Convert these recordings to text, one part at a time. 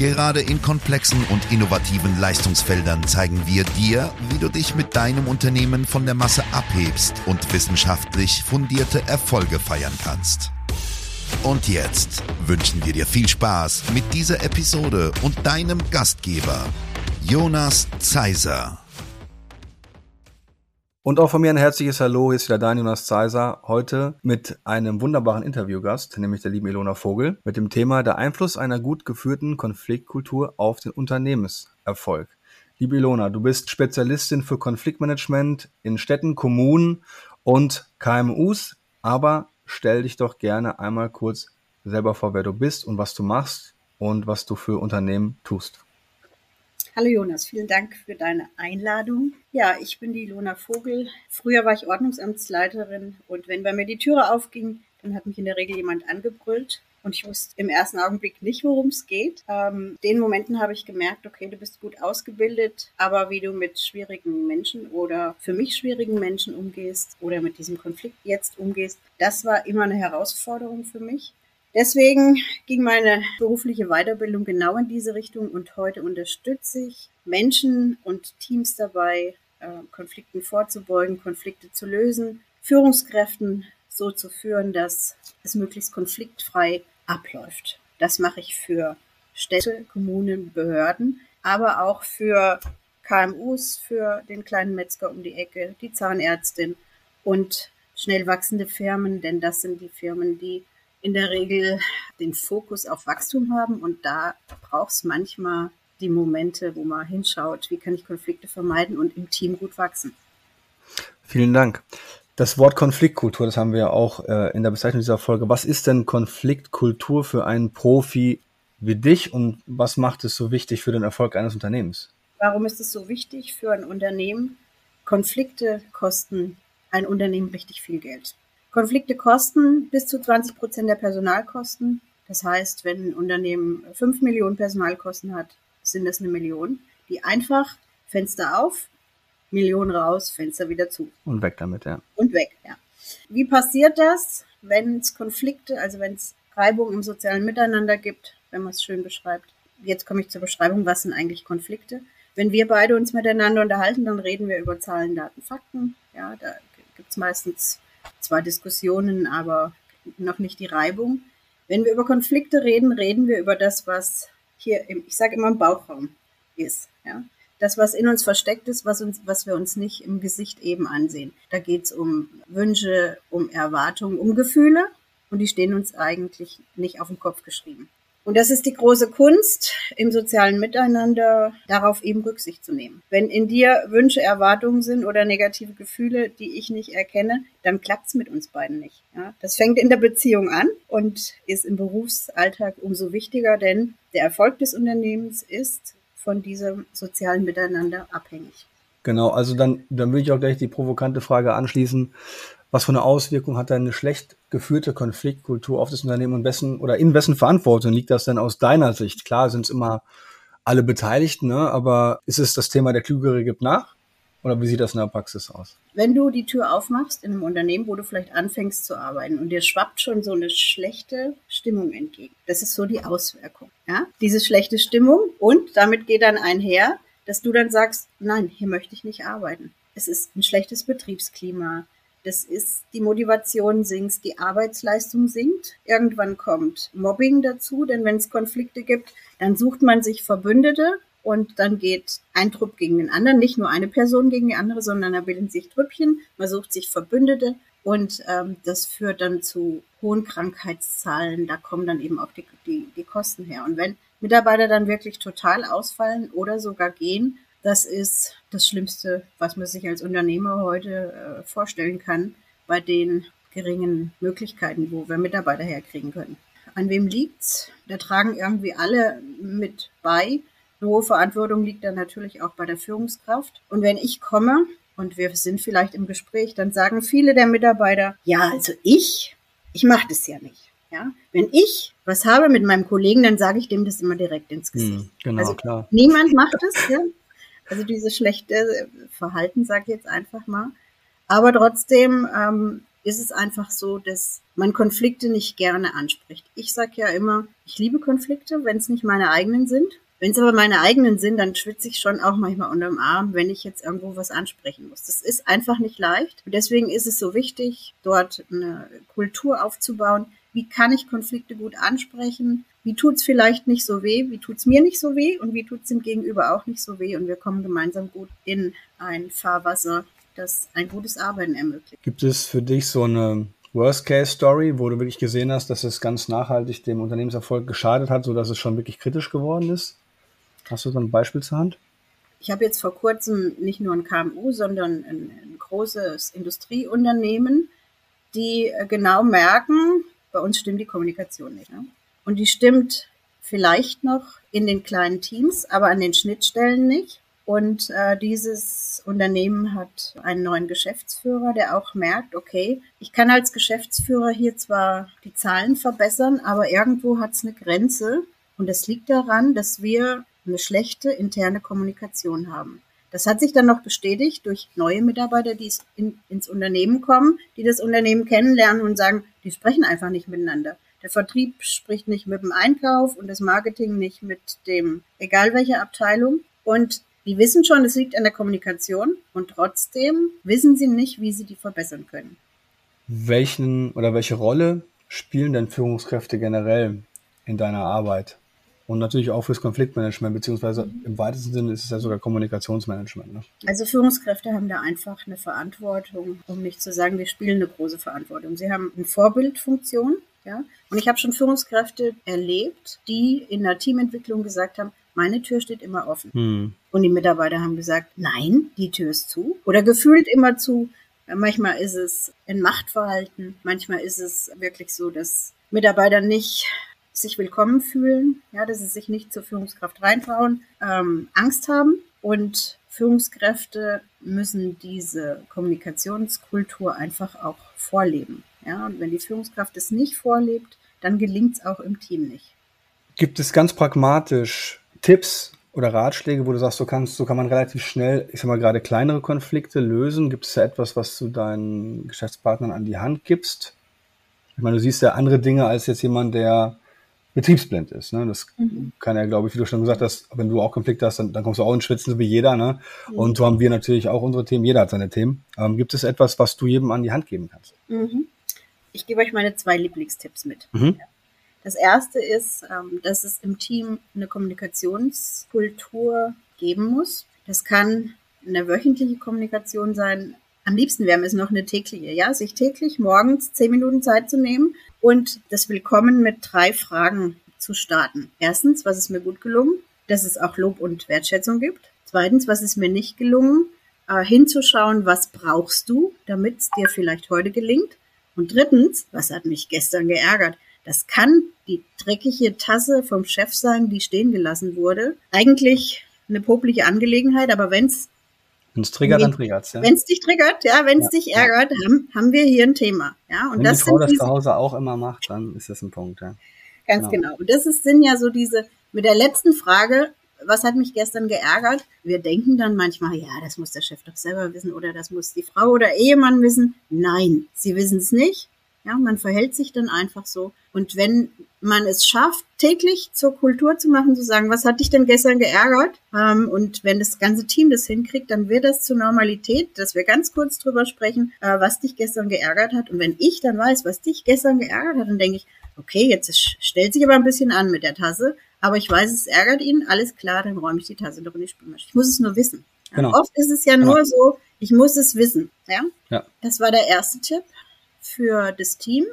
Gerade in komplexen und innovativen Leistungsfeldern zeigen wir dir, wie du dich mit deinem Unternehmen von der Masse abhebst und wissenschaftlich fundierte Erfolge feiern kannst. Und jetzt wünschen wir dir viel Spaß mit dieser Episode und deinem Gastgeber, Jonas Zeiser. Und auch von mir ein herzliches Hallo, hier ist wieder dein Jonas Zeiser, heute mit einem wunderbaren Interviewgast, nämlich der lieben Ilona Vogel, mit dem Thema der Einfluss einer gut geführten Konfliktkultur auf den Unternehmenserfolg. Liebe Ilona, du bist Spezialistin für Konfliktmanagement in Städten, Kommunen und KMUs, aber stell dich doch gerne einmal kurz selber vor, wer du bist und was du machst und was du für Unternehmen tust. Hallo Jonas, vielen Dank für deine Einladung. Ja, ich bin die Lona Vogel. Früher war ich Ordnungsamtsleiterin und wenn bei mir die Türe aufging, dann hat mich in der Regel jemand angebrüllt und ich wusste im ersten Augenblick nicht, worum es geht. Ähm, den Momenten habe ich gemerkt, okay, du bist gut ausgebildet, aber wie du mit schwierigen Menschen oder für mich schwierigen Menschen umgehst oder mit diesem Konflikt jetzt umgehst, das war immer eine Herausforderung für mich. Deswegen ging meine berufliche Weiterbildung genau in diese Richtung und heute unterstütze ich Menschen und Teams dabei, äh, Konflikten vorzubeugen, Konflikte zu lösen, Führungskräften so zu führen, dass es möglichst konfliktfrei abläuft. Das mache ich für Städte, Kommunen, Behörden, aber auch für KMUs, für den kleinen Metzger um die Ecke, die Zahnärztin und schnell wachsende Firmen, denn das sind die Firmen, die in der Regel den Fokus auf Wachstum haben und da braucht es manchmal die Momente, wo man hinschaut, wie kann ich Konflikte vermeiden und im Team gut wachsen. Vielen Dank. Das Wort Konfliktkultur, das haben wir ja auch äh, in der Bezeichnung dieser Folge. Was ist denn Konfliktkultur für einen Profi wie dich und was macht es so wichtig für den Erfolg eines Unternehmens? Warum ist es so wichtig für ein Unternehmen? Konflikte kosten ein Unternehmen richtig viel Geld. Konflikte kosten bis zu 20 Prozent der Personalkosten. Das heißt, wenn ein Unternehmen 5 Millionen Personalkosten hat, sind das eine Million, die einfach Fenster auf, Millionen raus, Fenster wieder zu. Und weg damit, ja. Und weg, ja. Wie passiert das, wenn es Konflikte, also wenn es Reibung im sozialen Miteinander gibt, wenn man es schön beschreibt? Jetzt komme ich zur Beschreibung, was sind eigentlich Konflikte? Wenn wir beide uns miteinander unterhalten, dann reden wir über Zahlen, Daten, Fakten. Ja, da gibt es meistens zwar Diskussionen, aber noch nicht die Reibung. Wenn wir über Konflikte reden, reden wir über das, was hier im, ich sage immer im Bauchraum ist. Ja? Das, was in uns versteckt ist, was, uns, was wir uns nicht im Gesicht eben ansehen. Da geht es um Wünsche, um Erwartungen, um Gefühle und die stehen uns eigentlich nicht auf den Kopf geschrieben. Und das ist die große Kunst im sozialen Miteinander, darauf eben Rücksicht zu nehmen. Wenn in dir Wünsche, Erwartungen sind oder negative Gefühle, die ich nicht erkenne, dann klappt's mit uns beiden nicht. Ja? Das fängt in der Beziehung an und ist im Berufsalltag umso wichtiger, denn der Erfolg des Unternehmens ist von diesem sozialen Miteinander abhängig. Genau, also dann, dann würde ich auch gleich die provokante Frage anschließen. Was für eine Auswirkung hat eine schlecht geführte Konfliktkultur auf das Unternehmen und wessen oder in wessen Verantwortung liegt das denn aus deiner Sicht? Klar sind es immer alle Beteiligten, ne? aber ist es das Thema, der Klügere gibt nach? Oder wie sieht das in der Praxis aus? Wenn du die Tür aufmachst in einem Unternehmen, wo du vielleicht anfängst zu arbeiten und dir schwappt schon so eine schlechte Stimmung entgegen. Das ist so die Auswirkung. Ja? Diese schlechte Stimmung und damit geht dann einher, dass du dann sagst, nein, hier möchte ich nicht arbeiten. Es ist ein schlechtes Betriebsklima. Das ist, die Motivation sinkt, die Arbeitsleistung sinkt. Irgendwann kommt Mobbing dazu, denn wenn es Konflikte gibt, dann sucht man sich Verbündete und dann geht ein Trupp gegen den anderen, nicht nur eine Person gegen die andere, sondern da bilden sich Trüppchen, man sucht sich Verbündete und ähm, das führt dann zu hohen Krankheitszahlen. Da kommen dann eben auch die, die, die Kosten her. Und wenn Mitarbeiter dann wirklich total ausfallen oder sogar gehen, das ist das Schlimmste, was man sich als Unternehmer heute äh, vorstellen kann, bei den geringen Möglichkeiten, wo wir Mitarbeiter herkriegen können. An wem liegt's? Da tragen irgendwie alle mit bei. Eine hohe Verantwortung liegt dann natürlich auch bei der Führungskraft. Und wenn ich komme und wir sind vielleicht im Gespräch, dann sagen viele der Mitarbeiter, ja, also ich, ich mache das ja nicht. Ja, wenn ich was habe mit meinem Kollegen, dann sage ich dem das immer direkt ins Gesicht. Hm, genau, also klar. Niemand macht es, ja. Also dieses schlechte Verhalten, sage ich jetzt einfach mal. Aber trotzdem ähm, ist es einfach so, dass man Konflikte nicht gerne anspricht. Ich sage ja immer, ich liebe Konflikte, wenn es nicht meine eigenen sind. Wenn es aber meine eigenen sind, dann schwitze ich schon auch manchmal unterm Arm, wenn ich jetzt irgendwo was ansprechen muss. Das ist einfach nicht leicht. Und deswegen ist es so wichtig, dort eine Kultur aufzubauen. Wie kann ich Konflikte gut ansprechen? Wie tut's vielleicht nicht so weh? Wie tut's mir nicht so weh? Und wie tut's dem Gegenüber auch nicht so weh? Und wir kommen gemeinsam gut in ein Fahrwasser, das ein gutes Arbeiten ermöglicht. Gibt es für dich so eine Worst-Case-Story, wo du wirklich gesehen hast, dass es ganz nachhaltig dem Unternehmenserfolg geschadet hat, sodass es schon wirklich kritisch geworden ist? Hast du so ein Beispiel zur Hand? Ich habe jetzt vor kurzem nicht nur ein KMU, sondern ein, ein großes Industrieunternehmen, die äh, genau merken, bei uns stimmt die Kommunikation nicht. Ne? Und die stimmt vielleicht noch in den kleinen Teams, aber an den Schnittstellen nicht. Und äh, dieses Unternehmen hat einen neuen Geschäftsführer, der auch merkt, okay, ich kann als Geschäftsführer hier zwar die Zahlen verbessern, aber irgendwo hat es eine Grenze. Und das liegt daran, dass wir eine schlechte interne Kommunikation haben. Das hat sich dann noch bestätigt durch neue Mitarbeiter, die in, ins Unternehmen kommen, die das Unternehmen kennenlernen und sagen, die sprechen einfach nicht miteinander. Der Vertrieb spricht nicht mit dem Einkauf und das Marketing nicht mit dem, egal welche Abteilung. Und die wissen schon, es liegt an der Kommunikation und trotzdem wissen sie nicht, wie sie die verbessern können. Welchen oder welche Rolle spielen denn Führungskräfte generell in deiner Arbeit? Und natürlich auch fürs Konfliktmanagement, beziehungsweise im weitesten Sinne ist es ja sogar Kommunikationsmanagement. Ne? Also Führungskräfte haben da einfach eine Verantwortung, um nicht zu sagen, wir spielen eine große Verantwortung. Sie haben eine Vorbildfunktion, ja. Und ich habe schon Führungskräfte erlebt, die in der Teamentwicklung gesagt haben, meine Tür steht immer offen. Hm. Und die Mitarbeiter haben gesagt, nein, die Tür ist zu. Oder gefühlt immer zu. Manchmal ist es ein Machtverhalten. Manchmal ist es wirklich so, dass Mitarbeiter nicht sich willkommen fühlen, ja, dass sie sich nicht zur Führungskraft reintrauen, ähm, Angst haben und Führungskräfte müssen diese Kommunikationskultur einfach auch vorleben. Ja, und wenn die Führungskraft es nicht vorlebt, dann gelingt es auch im Team nicht. Gibt es ganz pragmatisch Tipps oder Ratschläge, wo du sagst, so, kannst, so kann man relativ schnell, ich sag mal, gerade kleinere Konflikte lösen? Gibt es da etwas, was du deinen Geschäftspartnern an die Hand gibst? Ich meine, du siehst ja andere Dinge als jetzt jemand, der betriebsblind ist. Ne? Das mhm. kann ja, glaube ich, wie du schon gesagt hast, wenn du auch Konflikte hast, dann, dann kommst du auch ins Schwitzen, so wie jeder. Ne? Mhm. Und so haben wir natürlich auch unsere Themen, jeder hat seine Themen. Ähm, gibt es etwas, was du jedem an die Hand geben kannst? Mhm. Ich gebe euch meine zwei Lieblingstipps mit. Mhm. Das erste ist, ähm, dass es im Team eine Kommunikationskultur geben muss. Das kann eine wöchentliche Kommunikation sein. Am liebsten wäre es noch eine tägliche, ja, sich täglich morgens zehn Minuten Zeit zu nehmen, und das Willkommen mit drei Fragen zu starten. Erstens, was ist mir gut gelungen, dass es auch Lob und Wertschätzung gibt. Zweitens, was ist mir nicht gelungen, äh, hinzuschauen, was brauchst du, damit es dir vielleicht heute gelingt. Und drittens, was hat mich gestern geärgert? Das kann die dreckige Tasse vom Chef sein, die stehen gelassen wurde. Eigentlich eine popliche Angelegenheit, aber wenn es wenn es triggert, dann triggert es. Ja. Wenn es dich triggert, ja, wenn es ja, dich ärgert, ja. haben, haben wir hier ein Thema. Ja, und wenn das die Frau das zu Hause auch immer macht, dann ist das ein Punkt. Ja. Ganz genau. genau. Und das ist, sind ja so diese, mit der letzten Frage, was hat mich gestern geärgert? Wir denken dann manchmal, ja, das muss der Chef doch selber wissen oder das muss die Frau oder Ehemann wissen. Nein, sie wissen es nicht. Ja, man verhält sich dann einfach so. Und wenn man es schafft, täglich zur Kultur zu machen, zu sagen, was hat dich denn gestern geärgert? Ähm, und wenn das ganze Team das hinkriegt, dann wird das zur Normalität, dass wir ganz kurz drüber sprechen, äh, was dich gestern geärgert hat. Und wenn ich dann weiß, was dich gestern geärgert hat, dann denke ich, okay, jetzt stellt sich aber ein bisschen an mit der Tasse, aber ich weiß, es ärgert ihn, alles klar, dann räume ich die Tasse doch in die Spülmaschine. Ich muss es nur wissen. Genau. Oft ist es ja genau. nur so, ich muss es wissen. Ja? ja. Das war der erste Tipp für das Team.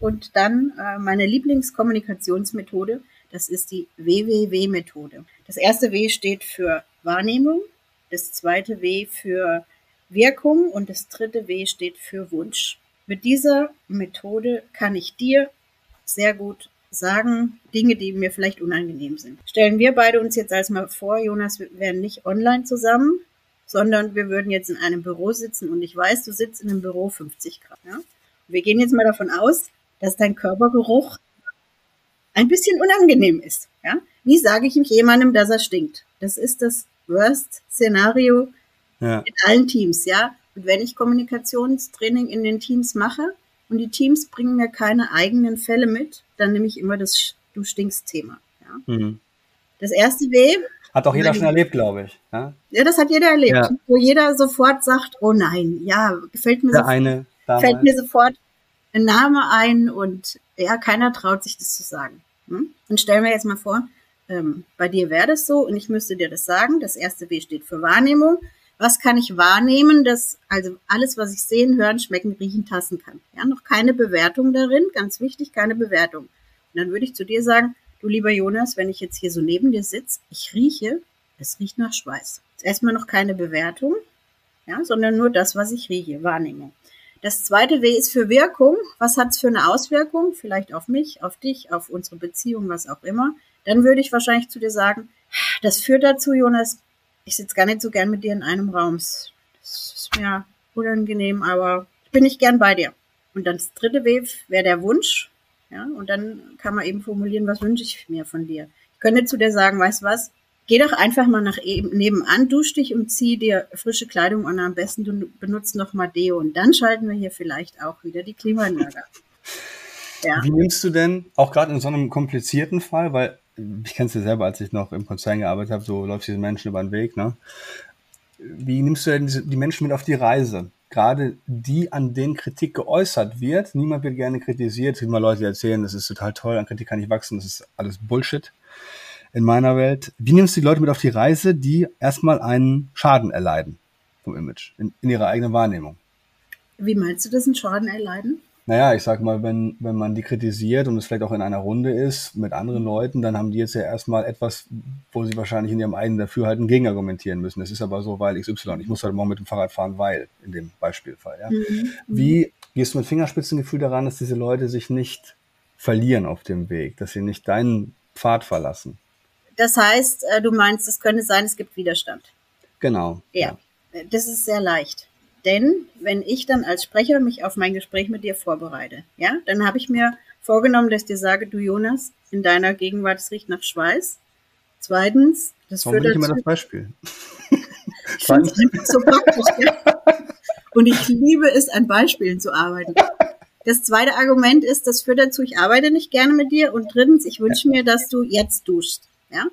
Und dann äh, meine Lieblingskommunikationsmethode, das ist die WWW-Methode. Das erste W steht für Wahrnehmung, das zweite W für Wirkung und das dritte W steht für Wunsch. Mit dieser Methode kann ich dir sehr gut sagen, Dinge, die mir vielleicht unangenehm sind. Stellen wir beide uns jetzt als mal vor, Jonas, wir wären nicht online zusammen, sondern wir würden jetzt in einem Büro sitzen und ich weiß, du sitzt in einem Büro 50 Grad. Ja? Wir gehen jetzt mal davon aus, dass dein Körpergeruch ein bisschen unangenehm ist. Ja? Wie sage ich jemandem, dass er stinkt? Das ist das Worst-Szenario ja. in allen Teams. Ja? Und wenn ich Kommunikationstraining in den Teams mache und die Teams bringen mir keine eigenen Fälle mit, dann nehme ich immer das Du stinkst-Thema. Ja? Mhm. Das erste W. Hat auch jeder schon erlebt, glaube ich. Ja? ja, das hat jeder erlebt. Wo jeder sofort sagt, oh nein, ja, gefällt mir, Der sofort, eine, fällt mir sofort ein Name ein und ja, keiner traut sich das zu sagen. Hm? Und stellen wir jetzt mal vor, ähm, bei dir wäre das so und ich müsste dir das sagen. Das erste W steht für Wahrnehmung. Was kann ich wahrnehmen, dass also alles, was ich sehen, hören, schmecken, riechen, tasten kann? Ja, noch keine Bewertung darin, ganz wichtig, keine Bewertung. Und dann würde ich zu dir sagen, du lieber Jonas, wenn ich jetzt hier so neben dir sitze, ich rieche, es riecht nach Schweiß. Erstmal noch keine Bewertung, ja, sondern nur das, was ich rieche, Wahrnehmung. Das zweite W ist für Wirkung. Was hat es für eine Auswirkung? Vielleicht auf mich, auf dich, auf unsere Beziehung, was auch immer. Dann würde ich wahrscheinlich zu dir sagen, das führt dazu, Jonas, ich sitze gar nicht so gern mit dir in einem Raum. Das ist mir unangenehm, aber ich bin nicht gern bei dir. Und dann das dritte W wäre der Wunsch. Ja, und dann kann man eben formulieren, was wünsche ich mir von dir. Ich könnte zu dir sagen, weißt was, Geh doch einfach mal nach eben, nebenan, dusch dich und zieh dir frische Kleidung an. Am besten du benutzt noch mal Deo und dann schalten wir hier vielleicht auch wieder die Klimaanlage. Ja. Wie nimmst du denn, auch gerade in so einem komplizierten Fall, weil ich kenne es ja selber, als ich noch im Konzern gearbeitet habe, so läufst diese Menschen über den Weg, ne? Wie nimmst du denn die Menschen mit auf die Reise? Gerade die, an denen Kritik geäußert wird. Niemand wird gerne kritisiert. Es gibt mal Leute, die erzählen, das ist total toll, an Kritik kann ich wachsen, das ist alles Bullshit in meiner Welt. Wie nimmst du die Leute mit auf die Reise, die erstmal einen Schaden erleiden vom Image, in, in ihrer eigenen Wahrnehmung? Wie meinst du das, einen Schaden erleiden? Naja, ich sag mal, wenn, wenn man die kritisiert und es vielleicht auch in einer Runde ist mit anderen Leuten, dann haben die jetzt ja erstmal etwas, wo sie wahrscheinlich in ihrem eigenen Dafürhalten gegenargumentieren müssen. Das ist aber so, weil XY. Ich muss heute Morgen mit dem Fahrrad fahren, weil, in dem Beispielfall. Ja? Mhm. Wie gehst du mit Fingerspitzengefühl daran, dass diese Leute sich nicht verlieren auf dem Weg, dass sie nicht deinen Pfad verlassen? Das heißt, äh, du meinst, es könnte sein, es gibt Widerstand. Genau. Ja, das ist sehr leicht. Denn wenn ich dann als Sprecher mich auf mein Gespräch mit dir vorbereite, ja, dann habe ich mir vorgenommen, dass ich dir sage, du Jonas, in deiner Gegenwart, es riecht nach Schweiß. Zweitens, das Warum führt dazu. immer das Beispiel. so praktisch. Ja? Und ich liebe es, an Beispielen zu arbeiten. Das zweite Argument ist, das führt dazu, ich arbeite nicht gerne mit dir. Und drittens, ich wünsche mir, dass du jetzt duschst. Ja?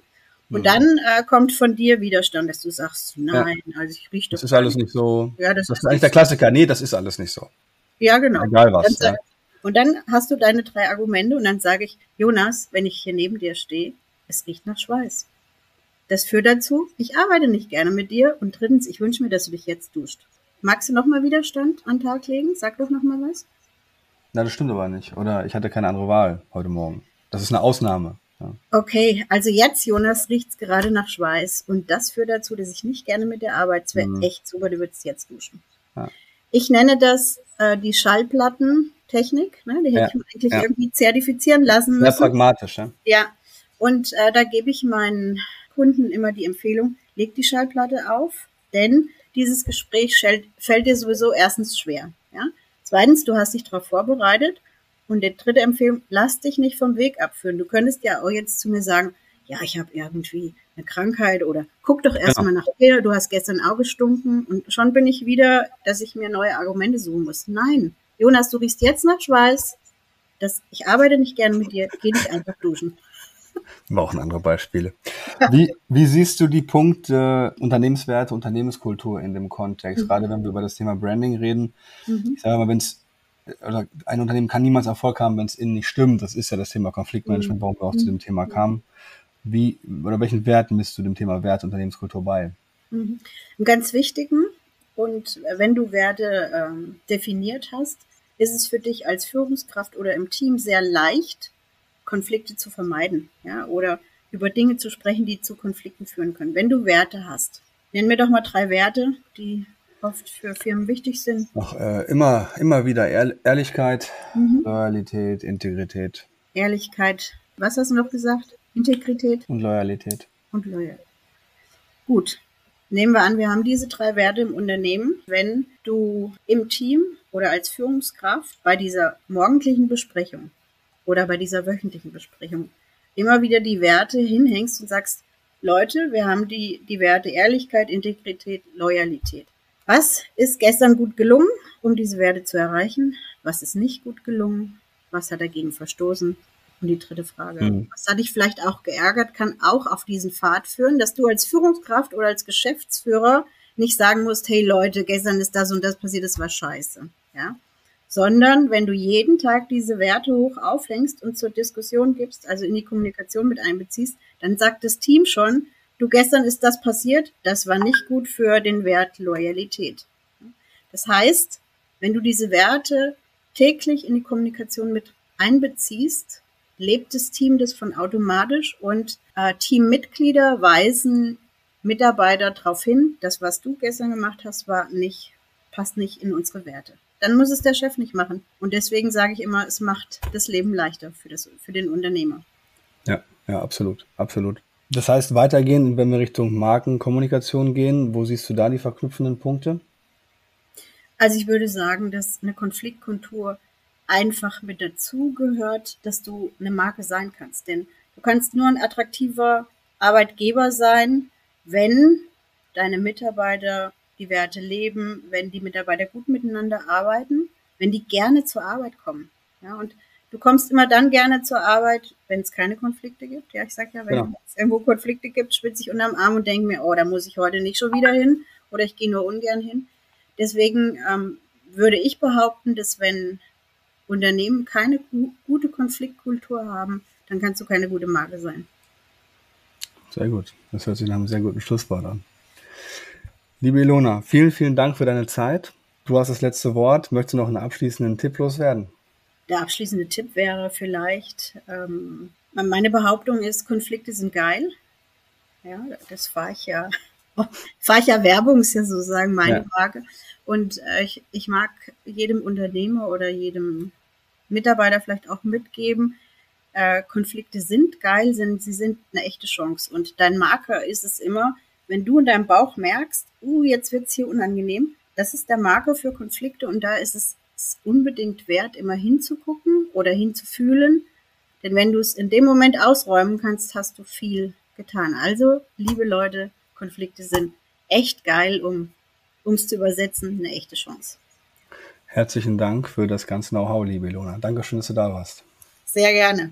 Und mhm. dann äh, kommt von dir Widerstand, dass du sagst, nein, ja. also ich rieche Das ist alles nicht so. Ja, das, das ist eigentlich der Klassiker. Nee, das ist alles nicht so. Ja, genau. Egal was. Dann, ja. Und dann hast du deine drei Argumente und dann sage ich, Jonas, wenn ich hier neben dir stehe, es riecht nach Schweiß. Das führt dazu, ich arbeite nicht gerne mit dir und drittens, ich wünsche mir, dass du dich jetzt duscht. Magst du nochmal Widerstand an den Tag legen? Sag doch nochmal was. Na, das stimmt aber nicht. Oder ich hatte keine andere Wahl heute Morgen. Das ist eine Ausnahme. Ja. Okay, also jetzt, Jonas, riecht es gerade nach Schweiß. Und das führt dazu, dass ich nicht gerne mit der Arbeit, es wäre mhm. echt super, du würdest jetzt duschen. Ja. Ich nenne das äh, die Schallplattentechnik. Ne? Die hätte ja. ich mir eigentlich ja. irgendwie zertifizieren lassen müssen. Sehr pragmatisch, ja. Ja, und äh, da gebe ich meinen Kunden immer die Empfehlung, leg die Schallplatte auf, denn dieses Gespräch fällt dir sowieso erstens schwer. Ja? Zweitens, du hast dich darauf vorbereitet und die dritte Empfehlung, lass dich nicht vom Weg abführen. Du könntest ja auch jetzt zu mir sagen, ja, ich habe irgendwie eine Krankheit oder guck doch erstmal ja. nach dir, du hast gestern auch gestunken und schon bin ich wieder, dass ich mir neue Argumente suchen muss. Nein, Jonas, du riechst jetzt nach Schweiß. Das, ich arbeite nicht gerne mit dir, geh nicht einfach duschen. Wir brauchen andere Beispiele. Wie, wie siehst du die Punkte Unternehmenswerte, Unternehmenskultur in dem Kontext? Mhm. Gerade wenn wir über das Thema Branding reden. Mhm. Ich sage mal, wenn es oder ein Unternehmen kann niemals Erfolg haben, wenn es innen nicht stimmt. Das ist ja das Thema Konfliktmanagement, warum wir auch zu dem Thema kamen. Wie oder welchen Werten misst du dem Thema Wert Unternehmenskultur bei? Mhm. Einen ganz wichtigen. Und wenn du Werte ähm, definiert hast, ist es für dich als Führungskraft oder im Team sehr leicht, Konflikte zu vermeiden, ja, oder über Dinge zu sprechen, die zu Konflikten führen können. Wenn du Werte hast, nenn mir doch mal drei Werte, die oft für Firmen wichtig sind? Ach, äh, immer, immer wieder Ehr Ehrlichkeit, mhm. Loyalität, Integrität. Ehrlichkeit, was hast du noch gesagt? Integrität? Und Loyalität. Und Loyalität. Gut. Nehmen wir an, wir haben diese drei Werte im Unternehmen. Wenn du im Team oder als Führungskraft bei dieser morgendlichen Besprechung oder bei dieser wöchentlichen Besprechung immer wieder die Werte hinhängst und sagst, Leute, wir haben die, die Werte Ehrlichkeit, Integrität, Loyalität. Was ist gestern gut gelungen, um diese Werte zu erreichen? Was ist nicht gut gelungen? Was hat dagegen verstoßen? Und die dritte Frage, mhm. was hat dich vielleicht auch geärgert, kann auch auf diesen Pfad führen, dass du als Führungskraft oder als Geschäftsführer nicht sagen musst, hey Leute, gestern ist das und das passiert, das war scheiße. Ja? Sondern wenn du jeden Tag diese Werte hoch aufhängst und zur Diskussion gibst, also in die Kommunikation mit einbeziehst, dann sagt das Team schon, du gestern ist das passiert, das war nicht gut für den Wert Loyalität. Das heißt, wenn du diese Werte täglich in die Kommunikation mit einbeziehst, lebt das Team das von automatisch und äh, Teammitglieder weisen Mitarbeiter darauf hin, das, was du gestern gemacht hast, war nicht, passt nicht in unsere Werte. Dann muss es der Chef nicht machen. Und deswegen sage ich immer, es macht das Leben leichter für, das, für den Unternehmer. Ja, ja, absolut, absolut. Das heißt, weitergehen, wenn wir Richtung Markenkommunikation gehen, wo siehst du da die verknüpfenden Punkte? Also ich würde sagen, dass eine Konfliktkultur einfach mit dazugehört, dass du eine Marke sein kannst. Denn du kannst nur ein attraktiver Arbeitgeber sein, wenn deine Mitarbeiter die Werte leben, wenn die Mitarbeiter gut miteinander arbeiten, wenn die gerne zur Arbeit kommen. Ja, und du kommst immer dann gerne zur Arbeit, wenn es keine Konflikte gibt. Ja, ich sag ja, wenn ja. es irgendwo Konflikte gibt, spitze ich unterm Arm und denke mir, oh, da muss ich heute nicht schon wieder hin oder ich gehe nur ungern hin. Deswegen ähm, würde ich behaupten, dass wenn Unternehmen keine gute Konfliktkultur haben, dann kannst du keine gute Marke sein. Sehr gut. Das hört sich nach einem sehr guten Schlusswort an. Liebe Ilona, vielen, vielen Dank für deine Zeit. Du hast das letzte Wort. Möchtest du noch einen abschließenden Tipp loswerden? Der abschließende Tipp wäre vielleicht, ähm, meine Behauptung ist, Konflikte sind geil. Ja, das fahre ich ja. fahre ich ja Werbung, ist ja sozusagen meine ja. Frage. Und äh, ich, ich mag jedem Unternehmer oder jedem Mitarbeiter vielleicht auch mitgeben, äh, Konflikte sind geil, sind, sie sind eine echte Chance. Und dein Marker ist es immer, wenn du in deinem Bauch merkst, uh, jetzt wird's hier unangenehm, das ist der Marker für Konflikte und da ist es unbedingt wert, immer hinzugucken oder hinzufühlen. Denn wenn du es in dem Moment ausräumen kannst, hast du viel getan. Also, liebe Leute, Konflikte sind echt geil, um um es zu übersetzen, eine echte Chance. Herzlichen Dank für das ganze Know-how, liebe Ilona. Dankeschön, dass du da warst. Sehr gerne.